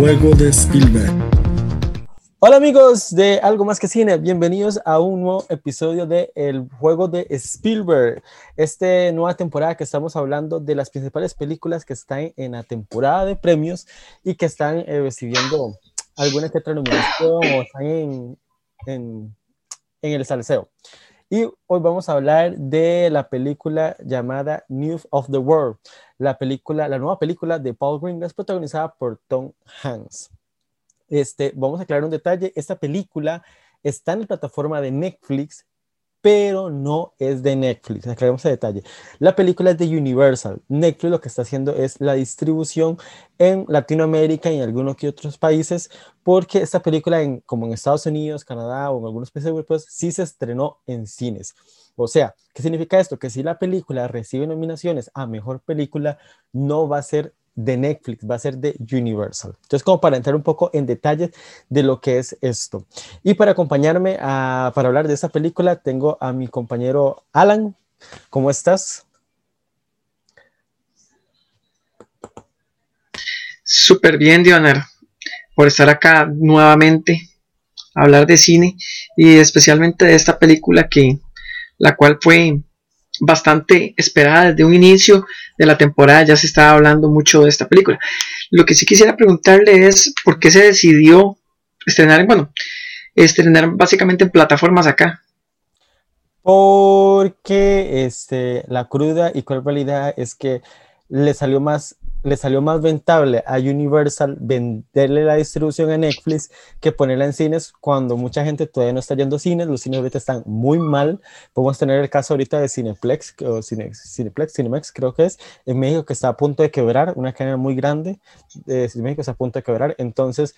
El juego de Spielberg. Hola amigos de Algo Más que Cine, bienvenidos a un nuevo episodio de El Juego de Spielberg. Esta nueva temporada que estamos hablando de las principales películas que están en la temporada de premios y que están eh, recibiendo alguna que otra nominación o están en, en, en el salseo. Y hoy vamos a hablar de la película llamada News of the World, la película, la nueva película de Paul Greengrass protagonizada por Tom Hanks. Este, vamos a aclarar un detalle, esta película está en la plataforma de Netflix, pero no es de Netflix. Aclaremos ese detalle. La película es de Universal. Netflix lo que está haciendo es la distribución en Latinoamérica y en algunos que otros países, porque esta película, en, como en Estados Unidos, Canadá o en algunos países europeos, sí se estrenó en cines. O sea, ¿qué significa esto? Que si la película recibe nominaciones a mejor película, no va a ser de Netflix, va a ser de Universal. Entonces, como para entrar un poco en detalles de lo que es esto. Y para acompañarme a, para hablar de esta película, tengo a mi compañero Alan. ¿Cómo estás? Súper bien, Dionar, por estar acá nuevamente a hablar de cine y especialmente de esta película que la cual fue bastante esperada desde un inicio de la temporada, ya se estaba hablando mucho de esta película. Lo que sí quisiera preguntarle es por qué se decidió estrenar, bueno, estrenar básicamente en plataformas acá. Porque este, la cruda y cruel realidad es que le salió más le salió más rentable a Universal venderle la distribución a Netflix que ponerla en cines cuando mucha gente todavía no está yendo a cines, los cines ahorita están muy mal. Podemos tener el caso ahorita de Cineplex, o Cine, Cineplex, Cinemex creo que es, en México que está a punto de quebrar, una cadena muy grande de México está a punto de quebrar. Entonces,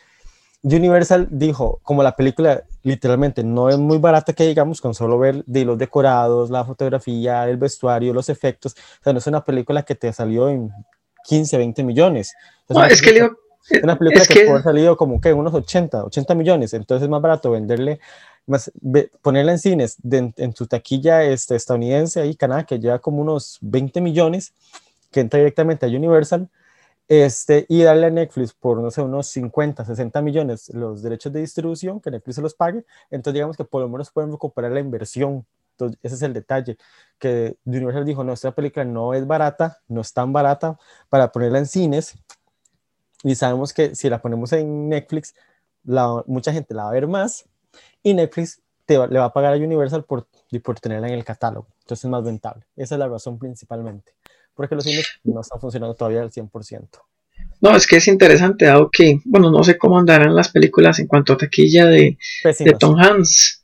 Universal dijo, como la película literalmente no es muy barata que digamos, con solo ver de los decorados, la fotografía, el vestuario, los efectos, o sea, no es una película que te salió en 15, 20 millones. Es, que una película que, puede salido como que unos 80, 80 millones, entonces es más barato venderle, más, ponerla en cines en su taquilla este, estadounidense ahí, Canadá, que lleva como unos 20 millones, que entra directamente a Universal, este, y darle a Netflix por, no sé, unos 50, 60 millones los derechos de distribución, que Netflix se los pague, entonces digamos que por lo menos pueden recuperar la inversión entonces, ese es el detalle, que Universal dijo, no, esta película no es barata, no es tan barata para ponerla en cines, y sabemos que si la ponemos en Netflix, la, mucha gente la va a ver más, y Netflix te le va a pagar a Universal por, por tenerla en el catálogo, entonces es más rentable. Esa es la razón principalmente, porque los cines no están funcionando todavía al 100%. No, es que es interesante, dado que, bueno, no sé cómo andarán las películas en cuanto a taquilla de, de Tom Hanks,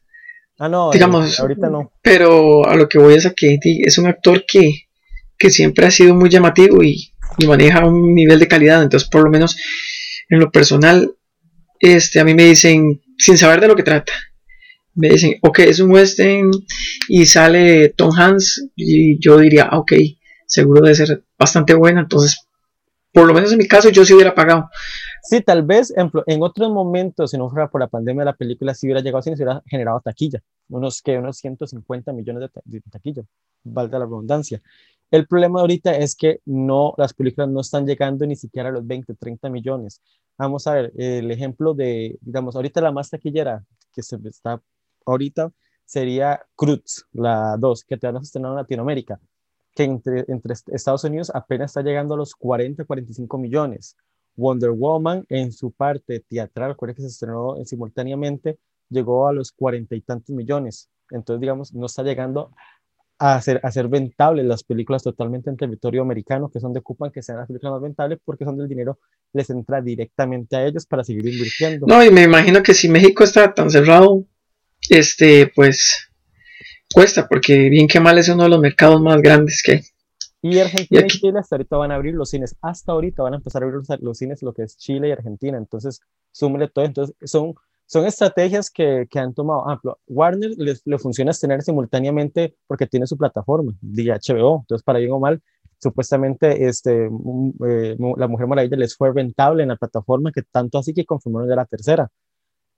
Ah, no, digamos, ahorita no. Pero a lo que voy es a que es un actor que, que siempre ha sido muy llamativo y, y, maneja un nivel de calidad. Entonces, por lo menos en lo personal, este, a mí me dicen, sin saber de lo que trata, me dicen, ok, es un western y sale Tom Hanks y yo diría, ok, seguro debe ser bastante buena. Entonces, por lo menos en mi caso, yo sí hubiera pagado. Sí, tal vez en, en, otros momentos, si no fuera por la pandemia, la película sí hubiera llegado a cine, se hubiera generado taquilla, unos, que unos 150 millones de, de taquilla, valga la redundancia. El problema ahorita es que no, las películas no están llegando ni siquiera a los 20, 30 millones. Vamos a ver, el ejemplo de, digamos, ahorita la más taquillera que se está ahorita sería Cruz, la 2, que te van a estrenar en Latinoamérica, que entre, entre Estados Unidos apenas está llegando a los 40, 45 millones. Wonder Woman en su parte teatral, recuerda que se estrenó simultáneamente, llegó a los cuarenta y tantos millones. Entonces, digamos, no está llegando a hacer, a ser rentables las películas totalmente en territorio americano, que son de ocupan que sean las películas más rentables porque son del dinero les entra directamente a ellos para seguir invirtiendo. No, y me imagino que si México está tan cerrado, este, pues cuesta, porque bien que mal es uno de los mercados más grandes que hay. Y Argentina y, Chile hasta ahorita van a abrir los cines, hasta ahorita van a empezar a abrir los, cines, lo que es Chile y Argentina, entonces súmele todo, entonces son, son estrategias que, que han tomado, ejemplo, Warner le funciona tener simultáneamente porque tiene su plataforma de HBO, entonces para bien o mal, supuestamente este, eh, la Mujer Maravilla les fue rentable en la plataforma, que tanto así que confirmaron de la tercera.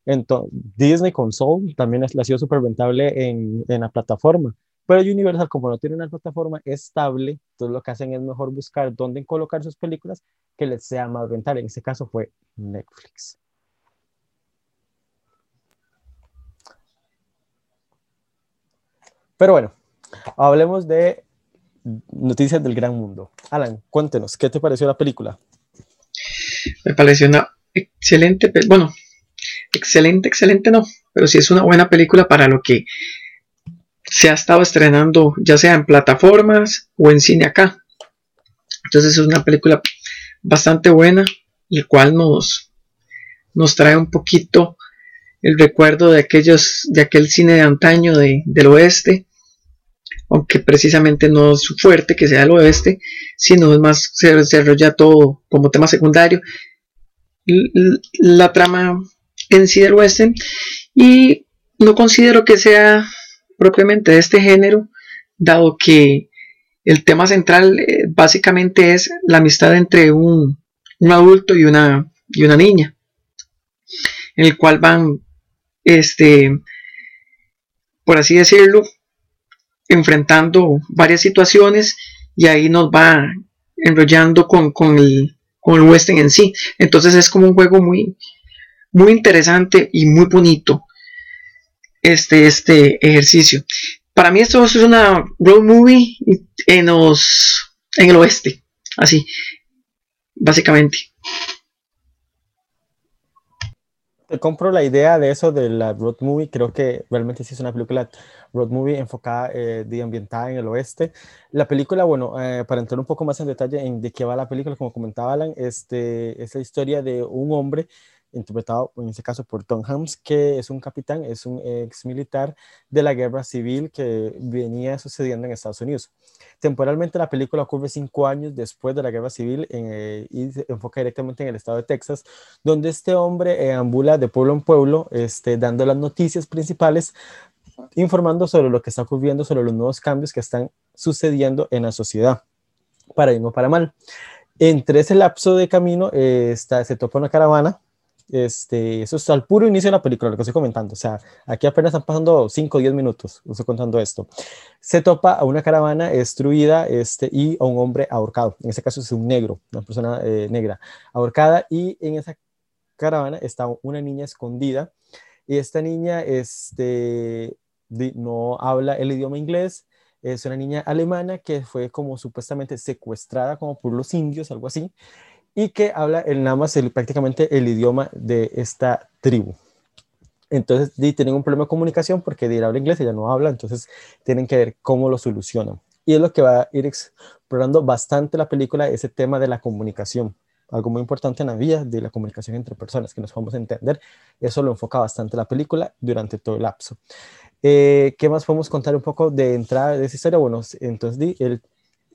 Entonces, Disney con Soul también ha sido súper rentable en, en la plataforma Pero Universal, como no tiene una plataforma estable, entonces lo que hacen es mejor buscar dónde colocar sus películas que les sea más rentable. En este caso fue Netflix. Pero bueno, hablemos de noticias del gran mundo. Alan, cuéntenos, ¿qué te pareció la película? Me pareció una excelente, bueno, excelente, excelente no, pero sí es una buena película para lo que se ha estado estrenando, ya sea en plataformas o en cine acá. Entonces es una película bastante buena, el cual nos, nos trae un poquito el recuerdo de aquellos, de aquel cine de antaño del oeste, aunque precisamente no es fuerte que sea el oeste, sino es más se desarrolla todo como tema secundario. La trama en sí del western y no considero que sea propiamente de este género, dado que el tema central eh, básicamente es la amistad entre un, adulto y una, y una niña, en el cual van, este, por así decirlo, enfrentando varias situaciones y ahí nos va enrollando con, con, el, con el western en sí. Entonces es como un juego muy, muy interesante y muy bonito este, este ejercicio. Para mí esto es una road movie en, los, en el oeste, así, básicamente. Te compro la idea de eso de la road movie, creo que realmente sí es una película road movie enfocada eh, de ambientada en el oeste. La película, bueno, eh, para entrar un poco más en detalle en de qué va la película, como comentaba Alan, este, es la historia de un hombre interpretado en este caso por Tom Hanks, que es un capitán, es un ex militar de la guerra civil que venía sucediendo en Estados Unidos. Temporalmente la película ocurre cinco años después de la guerra civil eh, y se enfoca directamente en el estado de Texas, donde este hombre ambula de pueblo en pueblo, este, dando las noticias principales, informando sobre lo que está ocurriendo, sobre los nuevos cambios que están sucediendo en la sociedad, para bien o para mal. Entre ese lapso de camino eh, está, se topa una caravana este, eso es al puro inicio de la película, lo que estoy comentando. O sea, aquí apenas están pasando 5 o 10 minutos, estoy contando esto. Se topa a una caravana destruida este, y a un hombre ahorcado. En este caso es un negro, una persona eh, negra ahorcada. Y en esa caravana está una niña escondida. Y esta niña este, no habla el idioma inglés. Es una niña alemana que fue como supuestamente secuestrada como por los indios, algo así y que habla el nada más prácticamente el idioma de esta tribu. Entonces tienen un problema de comunicación porque de habla inglés, ella no habla, entonces tienen que ver cómo lo solucionan. Y es lo que va a ir explorando bastante la película, ese tema de la comunicación. Algo muy importante en la vida de la comunicación entre personas, que nos podemos entender. Eso lo enfoca bastante la película durante todo el lapso. Eh, ¿Qué más podemos contar un poco de entrada de esa historia? Bueno, entonces el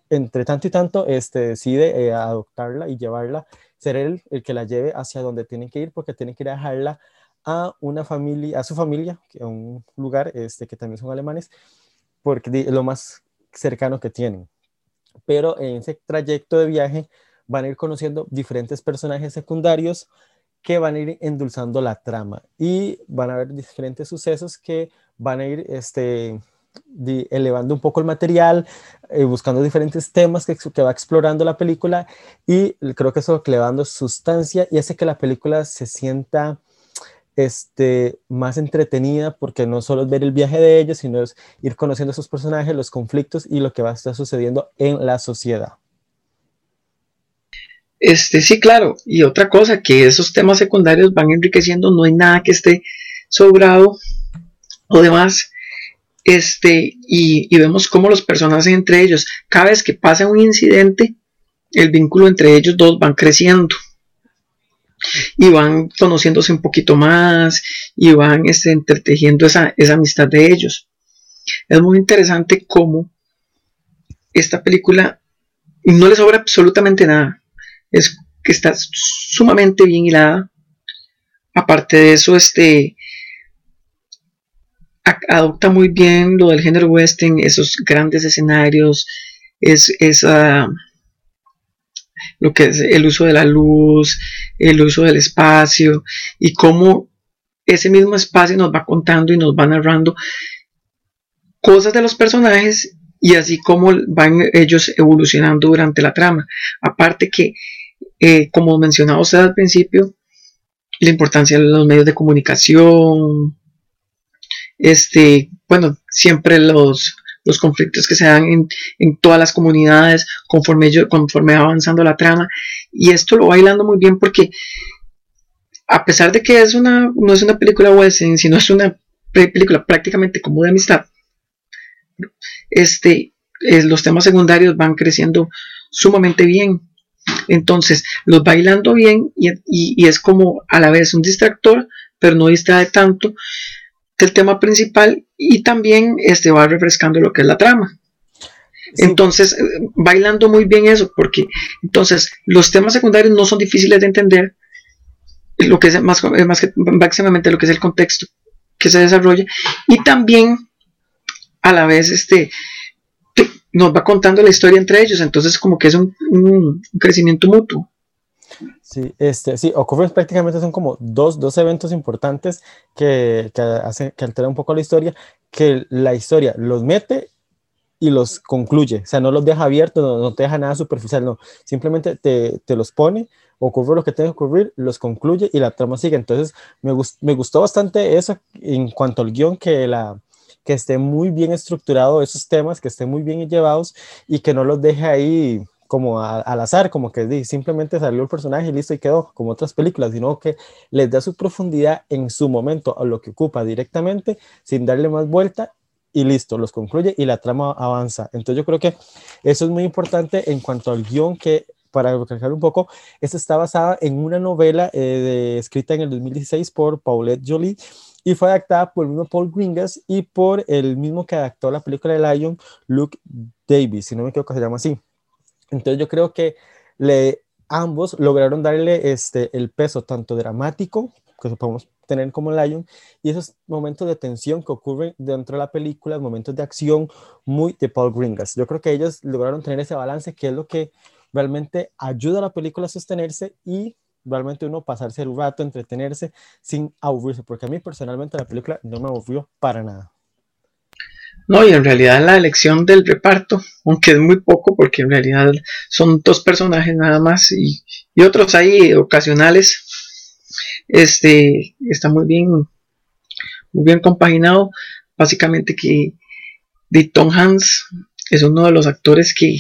entre tanto y tanto, este, decide eh, adoptarla y llevarla, ser él el que la lleve hacia donde tienen que ir, porque tienen que ir a dejarla a una familia, a su familia, a un lugar este, que también son alemanes, porque es lo más cercano que tienen. Pero en ese trayecto de viaje van a ir conociendo diferentes personajes secundarios que van a ir endulzando la trama y van a haber diferentes sucesos que van a ir este, elevando un poco el material, eh, buscando diferentes temas que, que, va explorando la película y creo que eso le va sustancia y hace que la película se sienta este, más entretenida porque no solo es ver el viaje de ellos, sino es ir conociendo a esos personajes, los conflictos y lo que va a estar sucediendo en la sociedad. Este, sí, claro. Y otra cosa, que esos temas secundarios van enriqueciendo, no hay nada que esté sobrado o demás este, y, vemos cómo los personajes entre ellos, cada vez que pasa un incidente, el vínculo entre ellos dos van creciendo y van conociéndose un poquito más y van este, entretejiendo esa, esa amistad de ellos. Es muy interesante cómo esta película no le sobra absolutamente nada. Es que está sumamente bien hilada. Aparte de eso, este, adopta muy bien lo del género western, esos grandes escenarios, es, lo que es el uso de la luz, el uso del espacio y cómo ese mismo espacio nos va contando y nos va narrando cosas de los personajes y así como van ellos evolucionando durante la trama. Aparte que, eh, como mencionaba usted al principio, la importancia de los medios de comunicación, este, bueno, siempre los, los conflictos que se dan en, todas las comunidades conforme, yo, conforme va avanzando la trama. Y esto lo va bailando muy bien porque a pesar de que es una, no es una película western, sino es una película prácticamente como de amistad, este, los temas secundarios van creciendo sumamente bien. Entonces, los bailando bien y, es como a la vez un distractor, pero no distrae tanto del tema principal y también este, va refrescando lo que es la trama. Entonces, eh, bailando muy bien eso, porque entonces los temas secundarios no son difíciles de entender, lo que es más, más que máximamente lo que es el contexto que se desarrolla, y también a la vez este, nos va contando la historia entre ellos, entonces como que es un, crecimiento mutuo. Sí, este, sí, ocurre prácticamente son como dos, dos eventos importantes que, que, hace, que alteran un poco la historia, que la historia los mete y los concluye, o sea, no los deja abiertos, no, te deja nada superficial, no, simplemente te, te, los pone, ocurre lo que tiene que ocurrir, los concluye y la trama sigue. Entonces, me, me gustó bastante eso en cuanto al guion, que la, que esté muy bien estructurado esos temas, que estén muy bien llevados y que no los deje ahí como al azar, como que simplemente salió el personaje y listo y quedó, como otras películas, sino que les da su profundidad en su momento a lo que ocupa directamente, sin darle más vuelta y listo, los concluye y la trama avanza. Entonces yo creo que eso es muy importante en cuanto al guion que, para recalcar un poco, esto está basada en una novela eh, escrita en el 2016 por Paulette Jolie y fue adaptada por el mismo Paul Gringas y por el mismo que adaptó la película de Lion, Luke Davis, si no me equivoco se llama así. Entonces yo creo que ambos lograron darle este, el peso tanto dramático que podemos tener como Lion y esos momentos de tensión que ocurren dentro de la película, momentos de acción muy de Paul Gringas. Yo creo que ellos lograron tener ese balance que es lo que realmente ayuda a la película a sostenerse y realmente uno pasarse el rato, entretenerse sin aburrirse, porque a mí personalmente la película no me aburrió para nada. No, y en realidad la elección del reparto, aunque es muy poco, porque en realidad son dos personajes nada más y, otros ahí ocasionales, este, está muy bien, muy bien compaginado. Básicamente que Tom Hanks es uno de los actores que,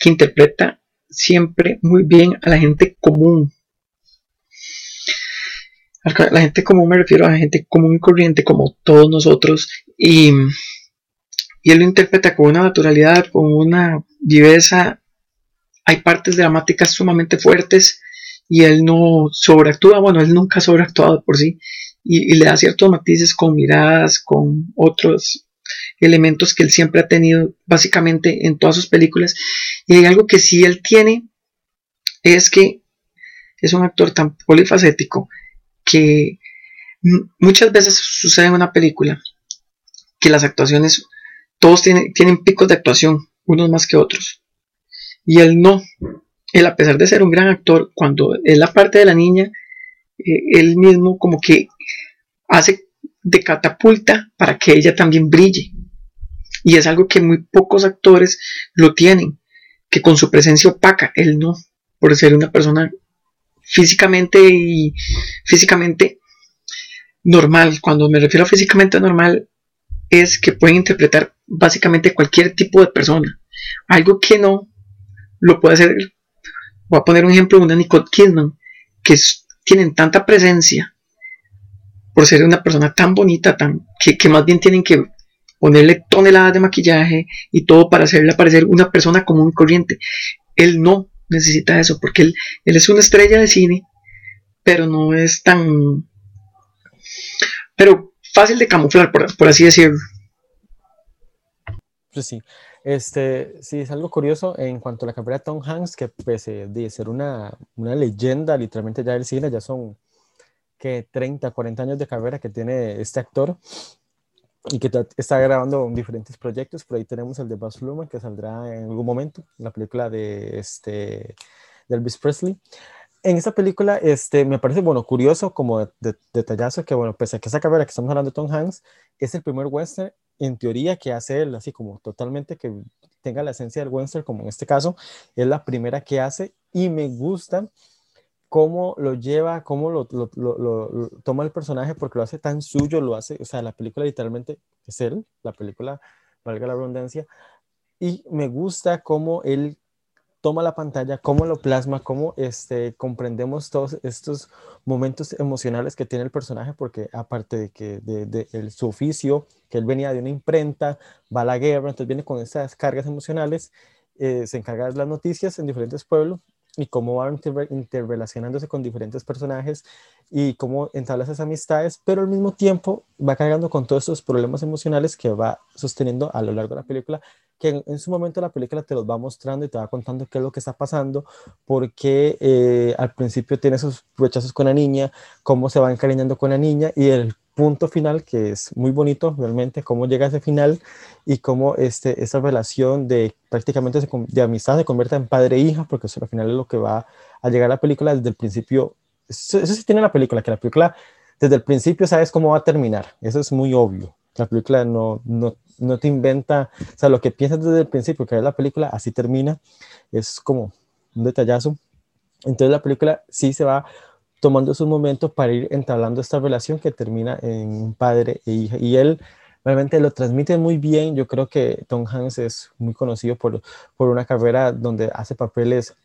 que interpreta siempre muy bien a la gente común. A la gente común me refiero a la gente común y corriente como todos nosotros y, él lo interpreta con una naturalidad, con una viveza. Hay partes dramáticas sumamente fuertes y él no sobreactúa, bueno, él nunca ha sobreactuado por sí y le da ciertos matices con miradas, con otros elementos que él siempre ha tenido básicamente en todas sus películas. Y hay algo que sí él tiene, es que es un actor tan polifacético que muchas veces sucede en una película que las actuaciones, todos tienen, tienen picos de actuación, unos más que otros. Y él no. Él, a pesar de ser un gran actor, cuando es la parte de la niña, eh, él mismo como que hace de catapulta para que ella también brille. Y es algo que muy pocos actores lo tienen, que con su presencia opaca, él no, por ser una persona físicamente y físicamente normal. Cuando me refiero a físicamente normal, es que pueden interpretar básicamente cualquier tipo de persona. Algo que no lo puede hacer, voy a poner un ejemplo, una Nicole Kidman, que tienen tanta presencia por ser una persona tan bonita, tan, que, más bien tienen que ponerle toneladas de maquillaje y todo para hacerle parecer una persona común y corriente. Él no necesita eso porque él, él es una estrella de cine, pero no es tan... pero fácil de camuflar, por, así decirlo. Pues sí, este, sí, es algo curioso en cuanto a la carrera de Tom Hanks, que pese de ser una, una leyenda literalmente ya del cine, ya son que 30, 40 años de carrera que tiene este actor y que está grabando diferentes proyectos. Por ahí tenemos el de Buzz Luhrmann que saldrá en algún momento, la película de, este, de Elvis Presley. En esta película este, me parece, bueno, curioso como de, detallazo que, bueno, pese a que esa carrera que estamos hablando de Tom Hanks es el primer western en teoría que hace él, así como totalmente que tenga la esencia del western, como en este caso, es la primera que hace y me gusta cómo lo lleva, cómo lo, toma el personaje, porque lo hace tan suyo, lo hace, o sea, la película literalmente es él, la película, valga la redundancia, y me gusta cómo él toma la pantalla, cómo lo plasma, cómo este, comprendemos todos estos momentos emocionales que tiene el personaje, porque aparte de que de, su oficio, que él venía de una imprenta, va a la guerra, entonces viene con esas cargas emocionales, eh, se encarga de las noticias en diferentes pueblos y cómo va interrelacionándose con diferentes personajes y cómo entabla esas amistades, pero al mismo tiempo va cargando con todos esos problemas emocionales que va sosteniendo a lo largo de la película, que en, su momento la película te los va mostrando y te va contando qué es lo que está pasando, porque eh, al principio tiene esos rechazos con la niña, cómo se va encariñando con la niña y el punto final que es muy bonito realmente, cómo llega a ese final y cómo este, esa relación de prácticamente de amistad se convierte en padre e hija, porque eso al final es lo que va a llegar a la película desde el principio. Eso, sí tiene la película, que la película desde el principio sabes cómo va a terminar, eso es muy obvio. La película no, no, no te inventa, o sea, lo que piensas desde el principio, que es la película, así termina, es como un detallazo. Entonces la película sí se va tomando sus momentos para ir entablando esta relación que termina en padre e hija. Y él realmente lo transmite muy bien. Yo creo que Tom Hanks es muy conocido por, por una carrera donde hace papeles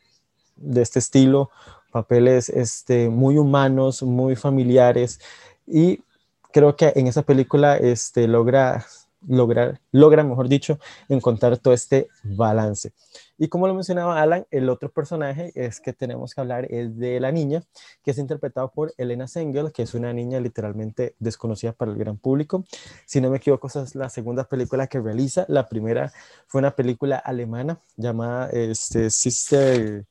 de este estilo, papeles este, muy humanos, muy familiares. Y creo que en esa película este, logra lograr, logra, mejor dicho, encontrar todo este balance. Y como lo mencionaba Alan, el otro personaje es que tenemos que hablar es de la niña, que es interpretado por Elena Sengel, que es una niña literalmente desconocida para el gran público. Si no me equivoco, esa es la segunda película que realiza. La primera fue una película alemana llamada este, Sister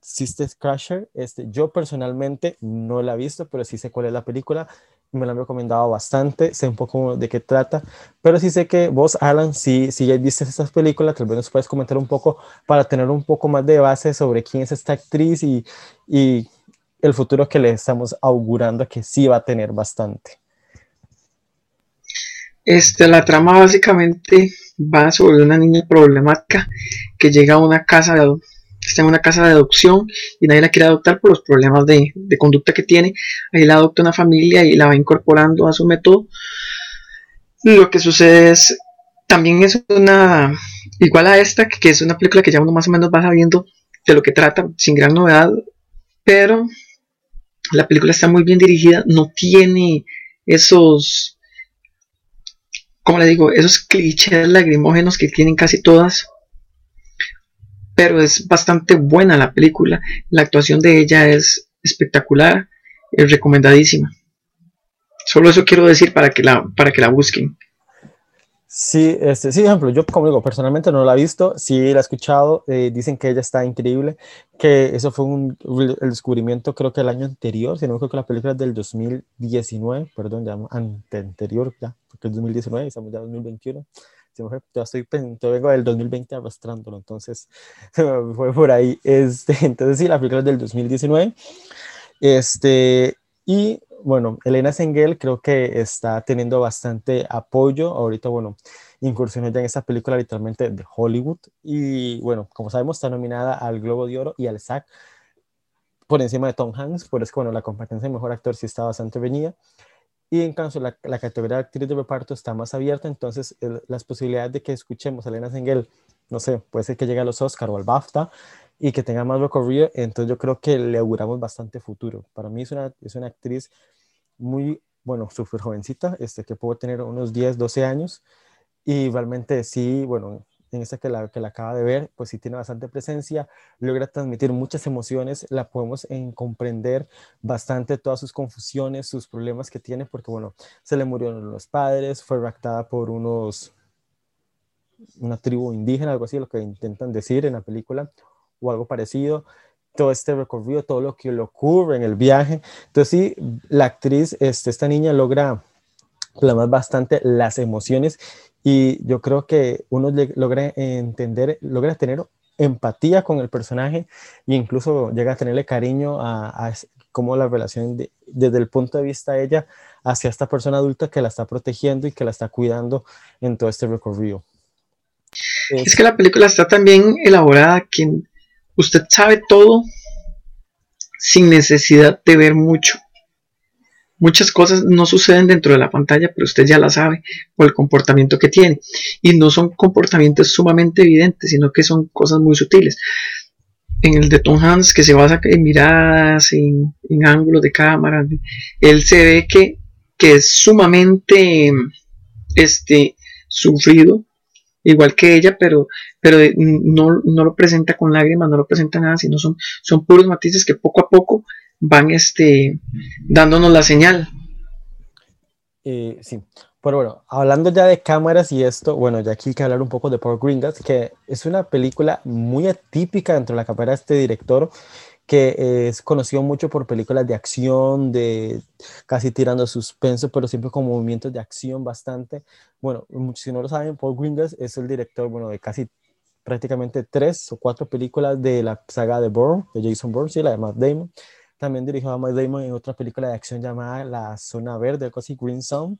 Sister Crusher. Este, yo personalmente no la he visto, pero sí sé cuál es la película me lo han recomendado bastante, sé un poco de qué trata, pero sí sé que vos, Alan, si, si ya viste estas películas, tal vez nos puedes comentar un poco para tener un poco más de base sobre quién es esta actriz y, y el futuro que le estamos augurando que sí va a tener bastante. Este, la trama básicamente va sobre una niña problemática que llega a una casa de, está en una casa de adopción y nadie la quiere adoptar por los problemas de, conducta que tiene. Ahí la adopta una familia y la va incorporando a su método. Lo que sucede es, también es una, igual a esta, que es una película que ya uno más o menos va sabiendo de lo que trata, sin gran novedad, pero la película está muy bien dirigida, no tiene esos, como le digo, esos clichés lagrimógenos que tienen casi todas pero es bastante buena la película. La actuación de ella es espectacular, es recomendadísima. Solo eso quiero decir para que la, para que la busquen. Sí, este, sí, ejemplo, yo como digo, personalmente no la he visto, sí la he escuchado, eh, dicen que ella está increíble, que eso fue un el descubrimiento creo que el año anterior, si no me equivoco, la película es del 2019, perdón, ya ante anterior ya, porque es 2019 y estamos ya en 2021, ya estoy, yo vengo del 2020 arrastrándolo, entonces fue por ahí. Este, entonces sí, la película es del 2019. Este, y bueno, Elena Sengel creo que está teniendo bastante apoyo. Ahorita, bueno, incursionó ya en esta película literalmente de Hollywood. Y bueno, como sabemos, está nominada al Globo de Oro y al SAG por encima de Tom Hanks. Por eso que, bueno, la competencia de mejor actor sí está bastante venida. Y en caso la, la categoría de actriz de reparto está más abierta, entonces las posibilidades de que escuchemos a Elena Sengel, no sé, puede ser que llegue a los Oscar o al BAFTA y que tenga más recorrido, entonces yo creo que le auguramos bastante futuro. Para mí es una, es una actriz muy, bueno, súper jovencita, este, que puede tener unos 10, 12 años y realmente sí, bueno, en esta que la, que la acaba de ver, pues sí tiene bastante presencia, logra transmitir muchas emociones, la podemos en comprender bastante todas sus confusiones, sus problemas que tiene, porque bueno, se le murieron los padres, fue raptada por unos, una tribu indígena, algo así, lo que intentan decir en la película, o algo parecido, todo este recorrido, todo lo que le ocurre en el viaje. Entonces sí, la actriz, este, esta niña logra plasmar bastante las emociones y yo creo que uno logra entender, logra tener empatía con el personaje e incluso llega a tenerle cariño a, cómo la relación desde el punto de vista de ella hacia esta persona adulta que la está protegiendo y que la está cuidando en todo este recorrido. Es, que la película está también elaborada que usted sabe todo sin necesidad de ver mucho. Muchas cosas no suceden dentro de la pantalla, pero usted ya la sabe por el comportamiento que tiene. Y no son comportamientos sumamente evidentes, sino que son cosas muy sutiles. En el de Tom Hanks, que se basa en miradas, en, ángulos de cámara, él se ve que, que es sumamente este, sufrido, igual que ella, pero, pero no, no, lo presenta con lágrimas, no lo presenta nada, sino son, son puros matices que poco a poco van este, dándonos la señal. Eh, sí, pero bueno, hablando ya de cámaras y esto, bueno, ya aquí hay que hablar un poco de Paul Greengrass, que es una película muy atípica dentro de la carrera de este director, que es conocido mucho por películas de acción, de casi tirando suspenso, pero siempre con movimientos de acción bastante. Bueno, si no lo saben, Paul Greengrass es el director, bueno, de casi prácticamente tres o cuatro películas de la saga de Bourne, de Jason Bourne, sí, la de Matt Damon. También dirigió a Matt Damon en otra película de acción llamada La Zona Verde, algo así, Green Zone.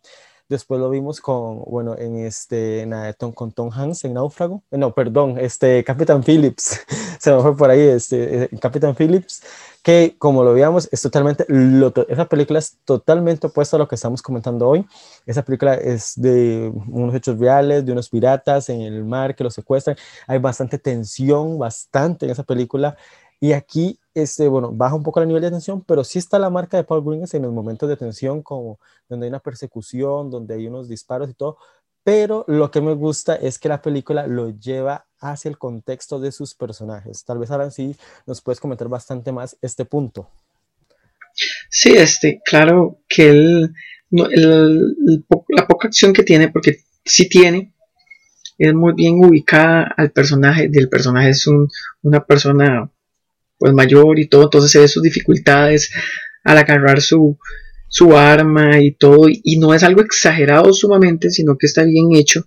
Después lo vimos con, bueno, en este, en, con Tom Hanks en Náufrago. Eh, no, perdón, este, Capitán Phillips. Se me fue por ahí, este, eh, Capitán Phillips. Que como lo veíamos, es totalmente, lo, esa película es totalmente opuesta a lo que estamos comentando hoy. Esa película es de unos hechos reales, de unos piratas en el mar que los secuestran. Hay bastante tensión, bastante en esa película. Y aquí, este, bueno, baja un poco el nivel de tensión, pero sí está la marca de Paul Greengrass en los momentos de tensión, como donde hay una persecución, donde hay unos disparos y todo. Pero lo que me gusta es que la película lo lleva hacia el contexto de sus personajes. Tal vez ahora sí nos puedes comentar bastante más este punto. Sí, este, claro que él, la poca acción que tiene, porque sí tiene, es muy bien ubicada al personaje. Del personaje es un, una persona pues mayor y todo, entonces se ve sus dificultades al agarrar su, su arma y todo, y no es algo exagerado sumamente, sino que está bien hecho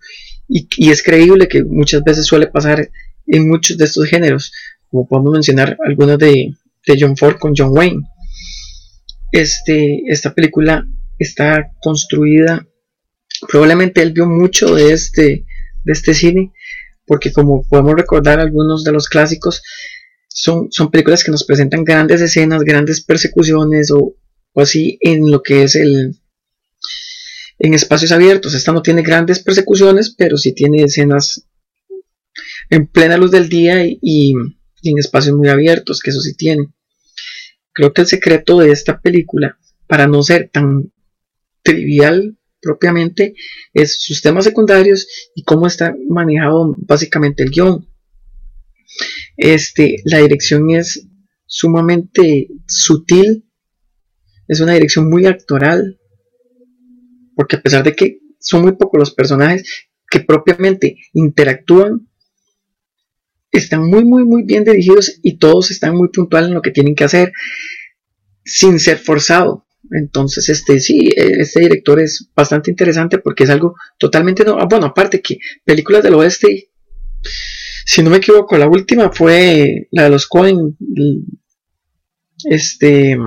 y, es creíble que muchas veces suele pasar en muchos de estos géneros, como podemos mencionar algunos de, de John Ford con John Wayne. Este, esta película está construida, probablemente él vio mucho de este, de este cine, porque como podemos recordar algunos de los clásicos, son, son películas que nos presentan grandes escenas, grandes persecuciones o, así en lo que es el en espacios abiertos. Esta no tiene grandes persecuciones, pero sí tiene escenas en plena luz del día y, en espacios muy abiertos, que eso sí tiene. Creo que el secreto de esta película, para no ser tan trivial propiamente, es sus temas secundarios y cómo está manejado básicamente el guion. Este, la dirección es sumamente sutil, es una dirección muy actoral, porque a pesar de que son muy pocos los personajes que propiamente interactúan, están muy, muy, muy bien dirigidos y todos están muy puntuales en lo que tienen que hacer sin ser forzado. Entonces, este sí, este director es bastante interesante porque es algo totalmente no. Bueno, aparte que películas del oeste si no me equivoco, la última fue la de los Cohen. Este.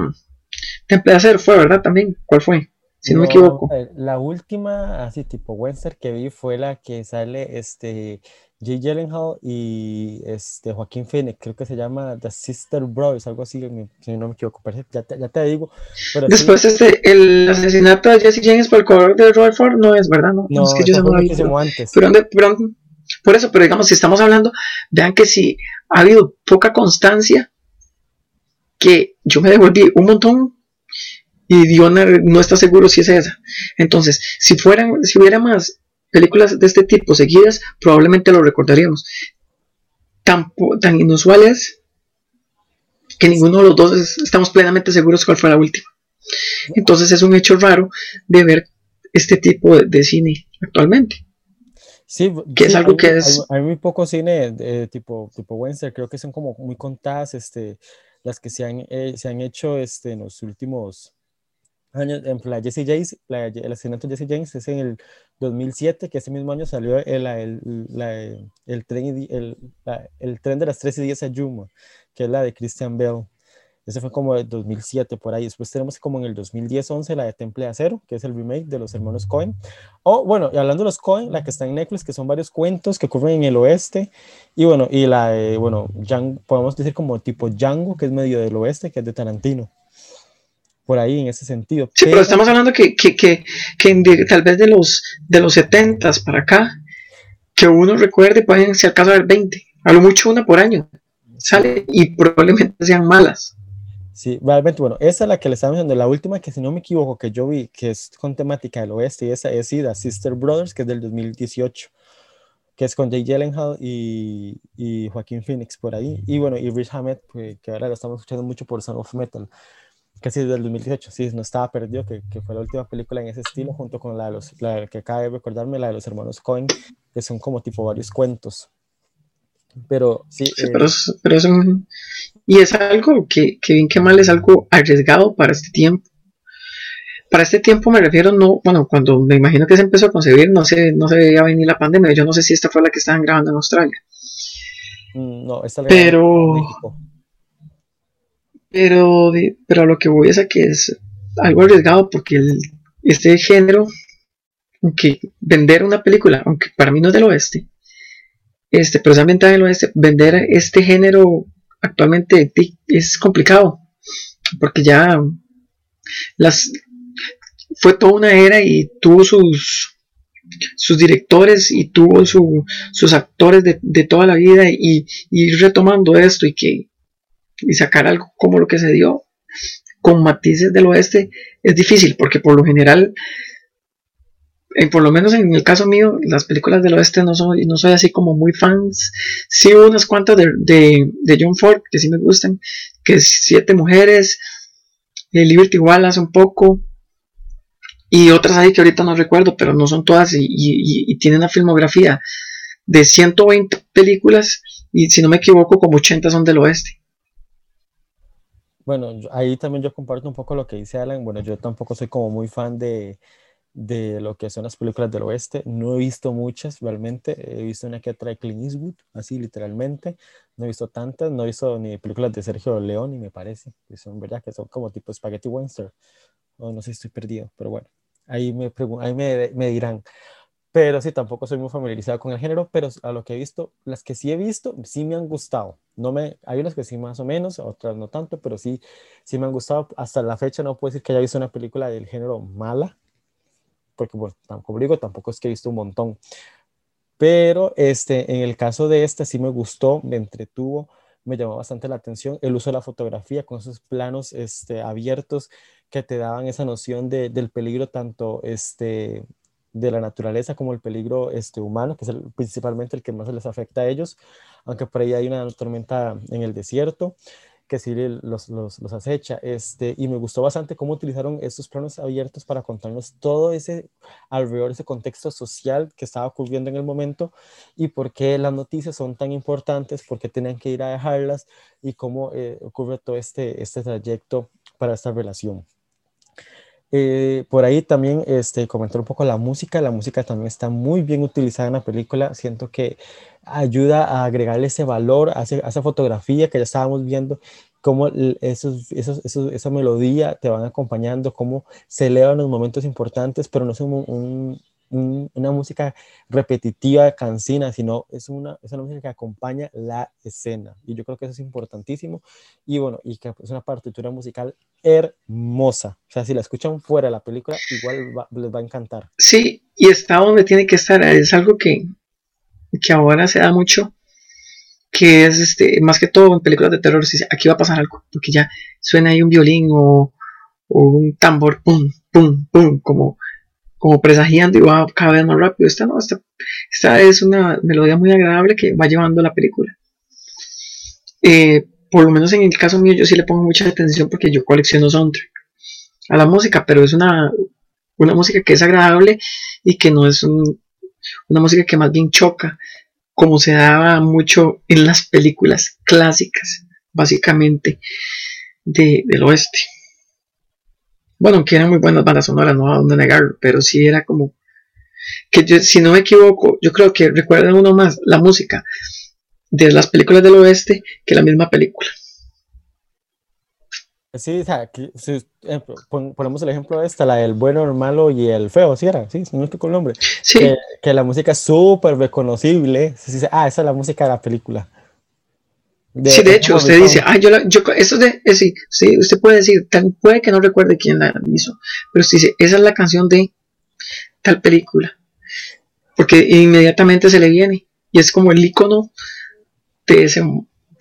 Temple de Acero fue, ¿verdad? También. ¿Cuál fue? Si no, me equivoco. Eh, la última, así tipo Western que vi fue la que sale este. Jay Gyllenhaal y este Joaquín Phoenix, creo que se llama The Sister Brothers, algo así, si no me equivoco, ya te, ya te digo. Después, este, el asesinato de Jesse James por el color de Roy Ford no es verdad, ¿no? No, es que yo no antes. Pero, pero, por eso, pero digamos, si estamos hablando, vean que si ha habido poca constancia, que yo me devolví un montón y Diona no está seguro si es esa. Entonces, si fueran, si hubiera más películas de este tipo seguidas, probablemente lo recordaríamos. Tan, tan inusuales que ninguno de los dos estamos plenamente seguros cuál fue la última. Entonces es un hecho raro de ver este tipo de cine actualmente. Sí, que es algo que es... Hay, muy poco cine de tipo, tipo Wednesday, creo que son como muy contadas este, las que se han, eh, se han hecho este, en los últimos años. En la Jesse James, la, el asesinato de Jesse James es en el 2007, que ese mismo año salió el, el, el, tren, el, el tren de las 3 y 10 a Yuma, que es la de Christian Bell. Ese fue como el 2007 por ahí. Después tenemos como en el 2010-11 la de Temple Acero, que es el remake de los hermanos Cohen. O bueno, y hablando de los Cohen, la que está en Netflix, que son varios cuentos que ocurren en el oeste. Y bueno, y la de, bueno, podemos decir como tipo Django, que es medio del oeste, que es de Tarantino. Por ahí en ese sentido. Sí, pero, estamos hablando que, que, que, que tal vez de los, de los 70 para acá, que uno recuerde, pueden ser acaso haber 20, a lo mucho una por año. Sale y probablemente sean malas. Sí, realmente, bueno, esa es la que le estamos diciendo, la última que si no me equivoco que yo vi, que es con temática del oeste, y esa es Ida, Sister Brothers, que es del 2018, que es con Jay Gyllenhaal y, y Joaquín Phoenix por ahí, y bueno, y Rich Hammett, pues, que ahora lo estamos escuchando mucho por Son of Metal, que sí es del 2018, sí, no estaba perdido, que, que, fue la última película en ese estilo, junto con la, de los, la que acaba de recordarme, la de los hermanos Cohen, que son como tipo varios cuentos. Pero sí. Eh, pero, pero es y es algo que, que bien que mal es algo arriesgado para este tiempo. Para este tiempo me refiero, no, bueno, cuando me imagino que se empezó a concebir, no se, no se veía venir la pandemia. Yo no sé si esta fue la que estaban grabando en Australia. Mm, no, esta la pero, pero, pero a lo que voy es a que es algo arriesgado porque este género, aunque vender una película, aunque para mí no es del oeste, este, pero en el oeste, vender este género actualmente es complicado, porque ya las fue toda una era y tuvo sus sus directores y tuvo sus actores de, toda la vida y, ir retomando esto y que y sacar algo como lo que se dio con matices del oeste es difícil porque por lo general por lo menos en el caso mío, las películas del oeste no soy, no soy así como muy fans. Sí, unas cuantas de, de, John Ford que sí me gustan, que es Siete Mujeres, eh, Liberty Wallace un poco, y otras ahí que ahorita no recuerdo, pero no son todas, y, y, tienen una filmografía de 120 películas, y si no me equivoco, como 80 son del oeste. Bueno, ahí también yo comparto un poco lo que dice Alan. Bueno, yo tampoco soy como muy fan de, de lo que son las películas del oeste. No he visto muchas realmente. He visto una que trae Clint Eastwood, así literalmente. No he visto tantas. No he visto ni películas de Sergio León, me parece. Que son verdad que son como tipo Spaghetti Western. O no sé si estoy perdido, pero bueno. Ahí me, ahí me, me dirán. Pero sí, tampoco soy muy familiarizado con el género, pero a lo que he visto, las que sí he visto, sí me han gustado. No me, hay unas que sí más o menos, otras no tanto, pero sí, sí me han gustado. Hasta la fecha no puedo decir que haya visto una película del género mala, porque bueno, digo, tampoco es que he visto un montón. Pero este, en el caso de esta sí me gustó, me entretuvo, me llamó bastante la atención el uso de la fotografía con esos planos este, abiertos que te daban esa noción de, del peligro tanto este, de la naturaleza como el peligro este, humano, que es principalmente el que más les afecta a ellos, aunque por ahí hay una tormenta en el desierto que sí los, los, los, acecha. Este, y me gustó bastante cómo utilizaron estos planos abiertos para contarnos todo ese alrededor, ese contexto social que estaba ocurriendo en el momento y por qué las noticias son tan importantes, por qué tenían que ir a dejarlas y cómo eh, ocurre todo este, este trayecto para esta relación. Eh, por ahí también este, comentar un poco la música. La música también está muy bien utilizada en la película. Siento que ayuda a agregarle ese valor a, esa fotografía que ya estábamos viendo, cómo esa melodía te van acompañando, cómo se elevan los momentos importantes, pero no es un, una música repetitiva, cansina, sino es una, es una música que acompaña la escena. Y yo creo que eso es importantísimo. Y bueno, y que es una partitura musical hermosa. O sea, si la escuchan fuera de la película, igual les va a encantar. Sí, y está donde tiene que estar. Es algo que, que ahora se da mucho que es este, más que todo en películas de terror, si aquí va a pasar algo, porque ya suena ahí un violín o, o un tambor, pum, pum, pum, como como presagiando y va cada vez más rápido. Esta no, esta, esta es una melodía muy agradable que va llevando la película. Eh, por lo menos en el caso mío yo sí le pongo mucha atención porque yo colecciono soundtrack a la música, pero es una, una música que es agradable y que no es una música que más bien choca, como se daba mucho en las películas clásicas, básicamente, de, del oeste. Bueno, que eran muy buenas bandas sonoras, no a dónde negarlo, pero sí era como que yo, si no me equivoco, yo creo que recuerdan uno más la música de las películas del oeste que la misma película. Sí, o sea, si, eh, pon- ponemos el ejemplo de esta, la del bueno, el malo y el feo, ¿sí era? Sí, no con el nombre. Sí, Que, que la música es súper reconocible. Sí, sí, ah, esa es la música de la película. Sí, de es hecho, usted dice, ah, yo, la, yo eso de, eh, sí, sí, usted puede decir, tal, puede que no recuerde quién la hizo, pero usted dice, esa es la canción de tal película, porque inmediatamente se le viene, y es como el icono de ese,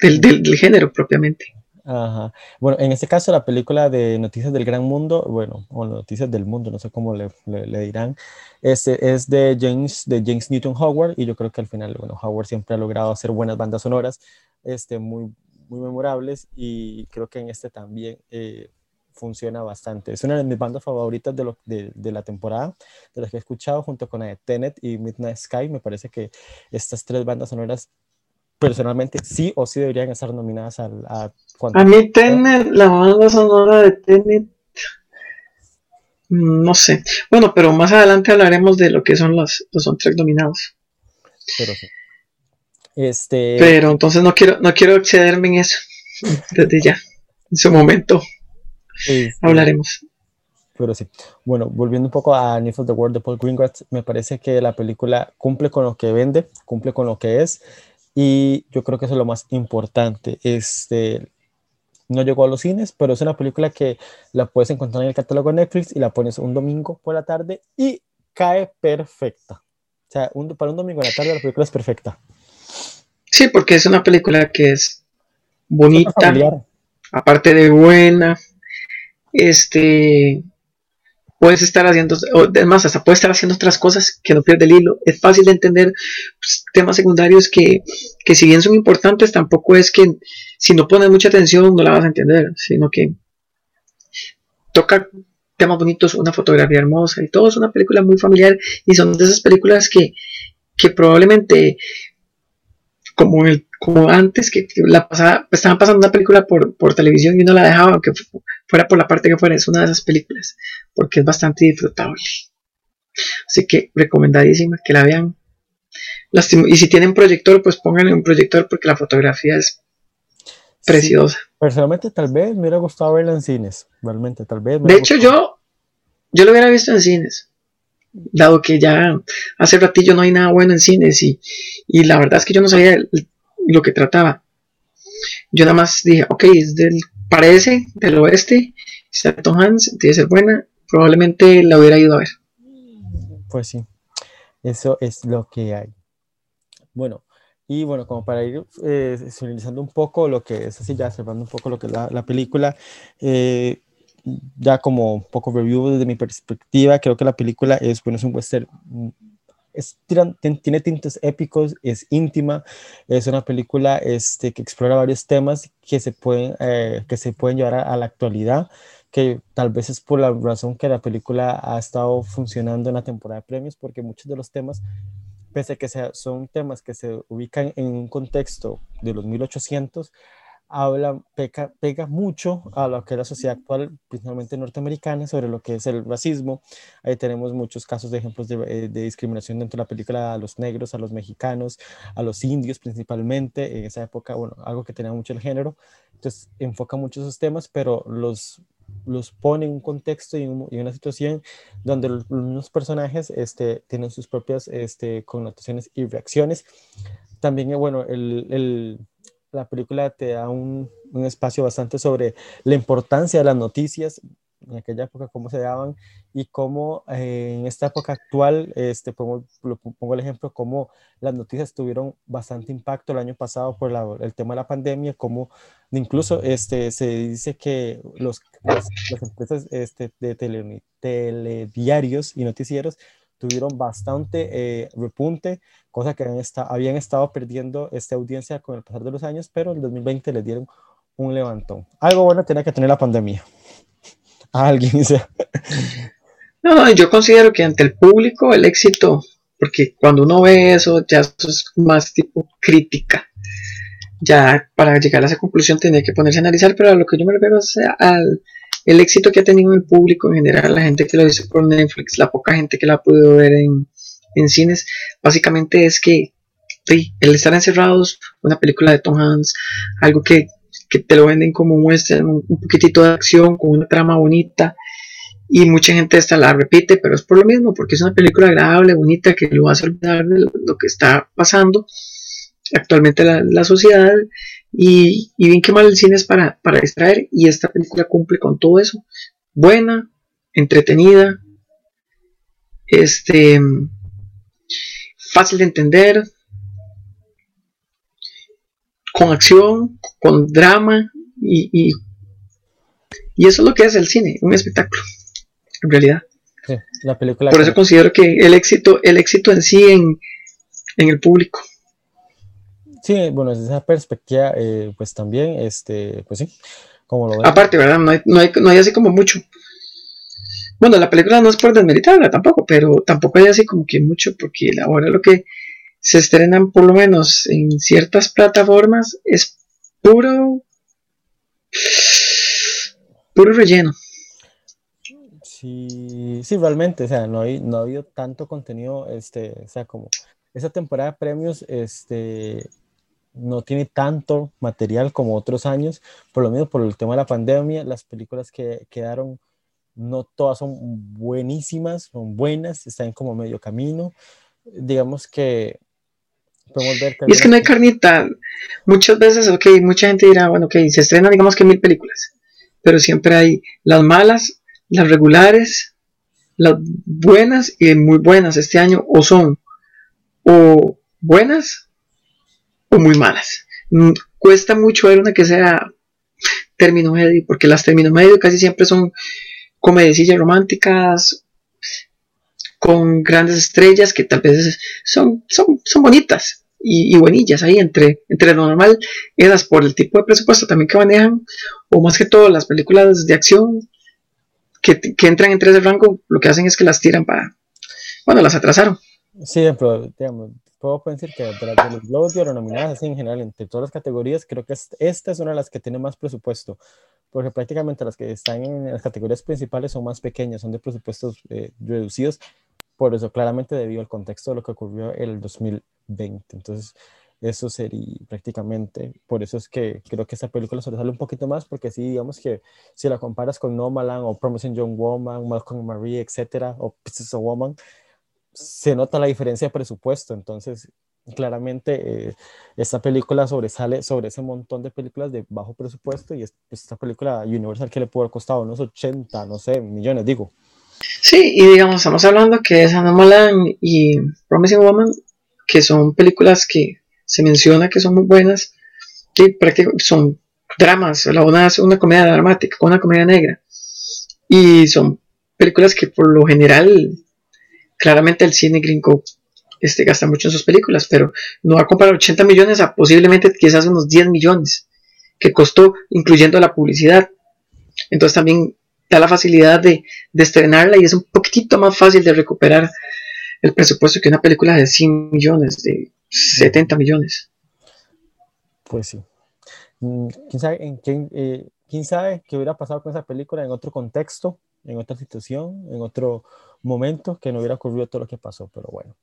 del, del, del género propiamente. Ajá. Bueno, en este caso, la película de Noticias del Gran Mundo, bueno, o Noticias del Mundo, no sé cómo le, le- le dirán, este es de James, de James Newton Howard, y yo creo que al final, bueno, Howard siempre ha logrado hacer buenas bandas sonoras, este, muy, muy memorables, y creo que en este también eh, funciona bastante. Es una de mis bandas favoritas de, lo, de, de la temporada, de las que he escuchado, junto con la de Tenet y Midnight Sky. Me parece que estas tres bandas sonoras, personalmente, sí o sí deberían estar nominadas al, a cuanto A mí Tenet, la banda sonora de Tenet, mm, no sé. Bueno, pero más adelante hablaremos de lo que son los, los soundtracks dominados. pero sí. Este, Pero entonces no quiero, no quiero excederme en eso. Desde ya. En su momento este, hablaremos. pero sí. Bueno, volviendo un poco a News of the World de Paul Greengrass, me parece que la película cumple con lo que vende, cumple con lo que es, y yo creo que eso es lo más importante. Este, no llegó a los cines, pero es una película que la puedes encontrar en el catálogo de Netflix y la pones un domingo por la tarde y cae perfecta. O sea, un- para un domingo en la tarde la película es perfecta. Sí, porque es una película que es bonita, aparte de buena. Este. Puedes estar haciendo, además, hasta puedes estar haciendo otras cosas que no pierde el hilo. Es fácil de entender pues, temas secundarios que, que, si bien son importantes, tampoco es que si no pones mucha atención no la vas a entender, sino que toca temas bonitos, una fotografía hermosa y todo es una película muy familiar y son de esas películas que, que probablemente como, el, como antes que, la pasaba, estaban pasando una película por, por televisión y uno la dejaba aunque fuera por la parte que fuera, es una de esas películas porque es bastante disfrutable. Así que recomendadísima que la vean. Y si tienen proyector pues pónganle un proyector porque la fotografía es preciosa. Sí, personalmente tal vez me hubiera gustado verla en cines realmente tal vez me de hecho gustado. yo yo lo hubiera visto en cines dado que ya hace ratillo no hay nada bueno en cines y, y la verdad es que yo no sabía lo que trataba. Yo nada más dije, ok, es del, parece del oeste, Tom Hanks, debe ser buena, probablemente la hubiera ido a ver. Pues sí, eso es lo que hay. Bueno, y bueno, como para ir eh, finalizando un poco lo que es así, ya cerrando un poco lo que es la, la película, eh, ya como un poco review desde mi perspectiva, creo que la película es, bueno, es un western, mm, es, tiene tintes épicos, es íntima, es una película este, que explora varios temas que se pueden, eh, que se pueden llevar a, a la actualidad que tal vez es por la razón que la película ha estado funcionando en la temporada de premios, porque muchos de los temas, pese a que sea, son temas que se ubican en un contexto de los 1800, habla, pega, pega mucho a lo que es la sociedad actual, principalmente norteamericana, sobre lo que es el racismo. Ahí tenemos muchos casos de ejemplos de, eh, de discriminación dentro de la película a los negros, a los mexicanos, a los indios principalmente, en esa época, bueno, algo que tenía mucho el género. Entonces, enfoca mucho esos temas, pero los los pone en un contexto y en, una situación donde los, personajes este, tienen sus propias este, connotaciones y reacciones. También, eh, bueno, el- la película te da un, un espacio bastante sobre la importancia de las noticias en aquella época, cómo se daban y cómo eh, en esta época actual, este, pongo, pongo el ejemplo, cómo las noticias tuvieron bastante impacto el año pasado por la- el tema de la pandemia, cómo incluso este, se dice que los, las, las empresas este, de tele, telediarios y noticieros tuvieron bastante eh, repunte, cosa que habían, esta- habían estado perdiendo esta audiencia con el pasar de los años, pero en 2020 les dieron un levantón. Algo bueno tenía que tener la pandemia. Alguien, sea, no, yo considero que ante el público el éxito, porque cuando uno ve eso, ya eso es más tipo crítica. Ya para llegar a esa conclusión tenía que ponerse a analizar, pero a lo que yo me refiero es al el éxito que ha tenido el público en general, la gente que lo hizo por Netflix, la poca gente que la ha podido ver en, cines, básicamente es que sí, el estar encerrados, una película de Tom Hanks, algo que, que te lo venden como muestra un, poquitito de acción, con una trama bonita, y mucha gente hasta la repite, pero es por lo mismo, porque es una película agradable, bonita, que lo hace olvidar de lo, lo que está pasando actualmente la sociedad y, y, bien que mal el cine es para, para distraer y esta película cumple con todo eso. Buena, entretenida, este, fácil de entender, con acción, con drama y, y, y eso es lo que es el cine, un espectáculo, en realidad. Sí, la película Por eso que- considero que el éxito, el éxito en sí en, en el público. Sí, bueno, desde esa perspectiva, eh, pues también, este, pues sí, como lo ven. Aparte, ¿verdad? No hay, no, hay, no hay así como mucho. Bueno, la película no es por desmeritarla tampoco, pero tampoco hay así como que mucho, porque ahora lo que se estrenan, por lo menos en ciertas plataformas, es puro. puro relleno. Sí, sí, realmente, o sea, no, hay, no ha habido tanto contenido, este, o sea, como esa temporada de premios, este, no tiene tanto material como otros años, por lo menos por el tema de la pandemia, las películas que quedaron, no todas son buenísimas, son buenas, están como medio camino, digamos que podemos ver que Y es que no hay carnita. Muchas veces, ok, mucha gente dirá, bueno, ok, se estrenan digamos que mil películas, pero siempre hay las malas, las regulares, las buenas y muy buenas este año, o son o buenas muy malas. Mm, Cuesta mucho ver una que sea término medio, porque las términos medio casi siempre son comedicillas románticas con grandes estrellas que tal vez son, son, son bonitas y, y buenillas ahí entre, entre lo normal, esas por el tipo de presupuesto también que manejan, o más que todo las películas de acción que, que entran entre ese rango, lo que hacen es que las tiran para, bueno, las atrasaron. Sí, puedo decir que de, las- de los Globos de Oro nominadas así en general, entre todas las categorías, creo que es- esta es una de las que tiene más presupuesto, porque prácticamente las que están en las categorías principales son más pequeñas, son de presupuestos eh, reducidos, por eso claramente debido al contexto de lo que ocurrió el 2020. Entonces, eso sería prácticamente, por eso es que creo que esta película sobresale un poquito más, porque sí, digamos que si la comparas con Nomadland o Promising Young Woman, Malcolm Marie, etcétera, o Pieces of Woman, se nota la diferencia de presupuesto, entonces claramente eh, esta película sobresale sobre ese montón de películas de bajo presupuesto y es, pues, esta película Universal que le pudo haber costado unos 80, no sé, millones, digo. Sí, y digamos, estamos hablando que es Anomalan y Promising Woman, que son películas que se menciona que son muy buenas, que prácticamente son dramas, una es una comedia dramática, una comedia negra, y son películas que por lo general, claramente el cine gringo este, gasta mucho en sus películas, pero no va a comparar 80 millones a posiblemente quizás unos 10 millones que costó, incluyendo la publicidad. Entonces también da la facilidad de, estrenarla y es un poquitito más fácil de recuperar el presupuesto que una película de 100 millones, de 70 millones. Pues sí. Mm, ¿Quién sabe, en quién, eh, ¿Quién sabe qué hubiera pasado con esa película en otro contexto, en otra situación, en otro momento, que no hubiera ocurrido todo lo que pasó? Pero bueno,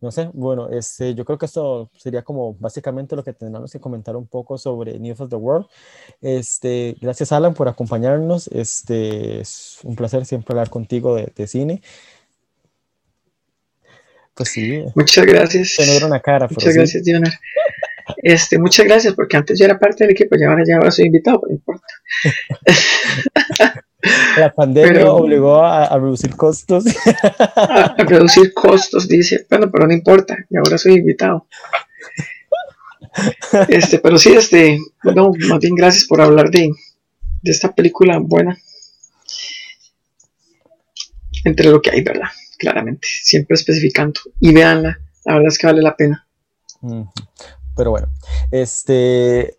no sé. Bueno, este, yo creo que esto sería como básicamente lo que tendremos que comentar un poco sobre News of the World. Este, gracias, Alan, por acompañarnos. Este, es un placer siempre hablar contigo de, de cine. Pues sí. Muchas gracias. Una cara. Muchas gracias, sí. Dionar. Este, muchas gracias, porque antes yo era parte del equipo y ahora ya soy invitado, pero no importa. La pandemia pero, obligó a, a, reducir costos. A, a, reducir costos, dice. Bueno, pero no importa, y ahora soy invitado. Este, pero sí, este, no, más bien gracias por hablar de, de esta película buena. Entre lo que hay, ¿verdad? Claramente, siempre especificando. Y véanla, la verdad es que vale la pena. Pero bueno, este,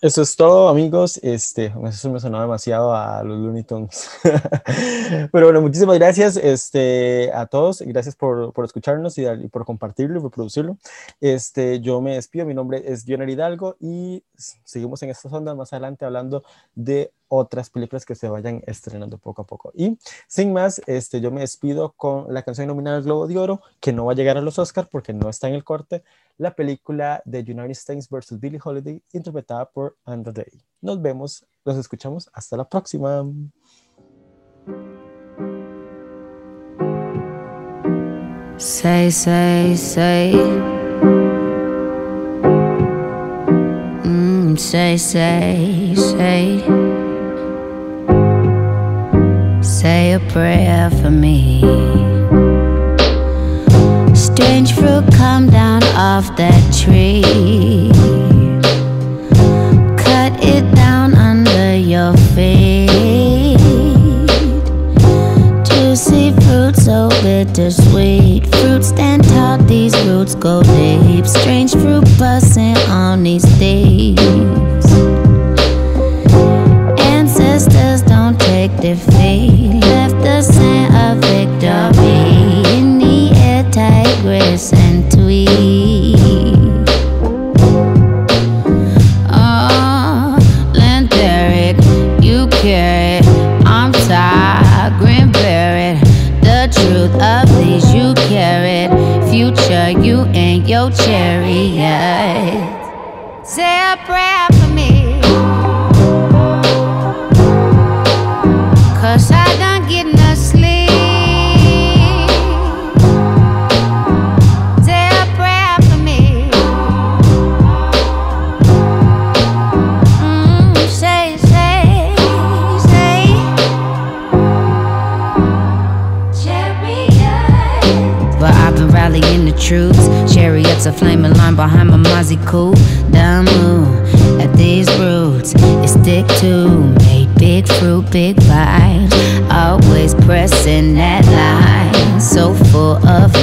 eso es todo, amigos. Este, eso me sonó demasiado a los Looney Tunes. Pero bueno, muchísimas gracias este, a todos. Gracias por, por escucharnos y, y, por compartirlo y reproducirlo. Este, yo me despido. Mi nombre es Joner Hidalgo y seguimos en estas ondas más adelante hablando de otras películas que se vayan estrenando poco a poco. Y sin más, este, yo me despido con la canción nominada al Globo de Oro, que no va a llegar a los Oscars porque no está en el corte la película de United States vs. Billie Holiday, interpretada por Andra Day. Nos vemos, nos escuchamos, hasta la próxima. Say, say, say. Mm, say, say, say. Say a prayer for me. strange fruit come down off that tree.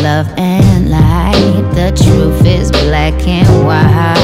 love and light. The truth is black and white.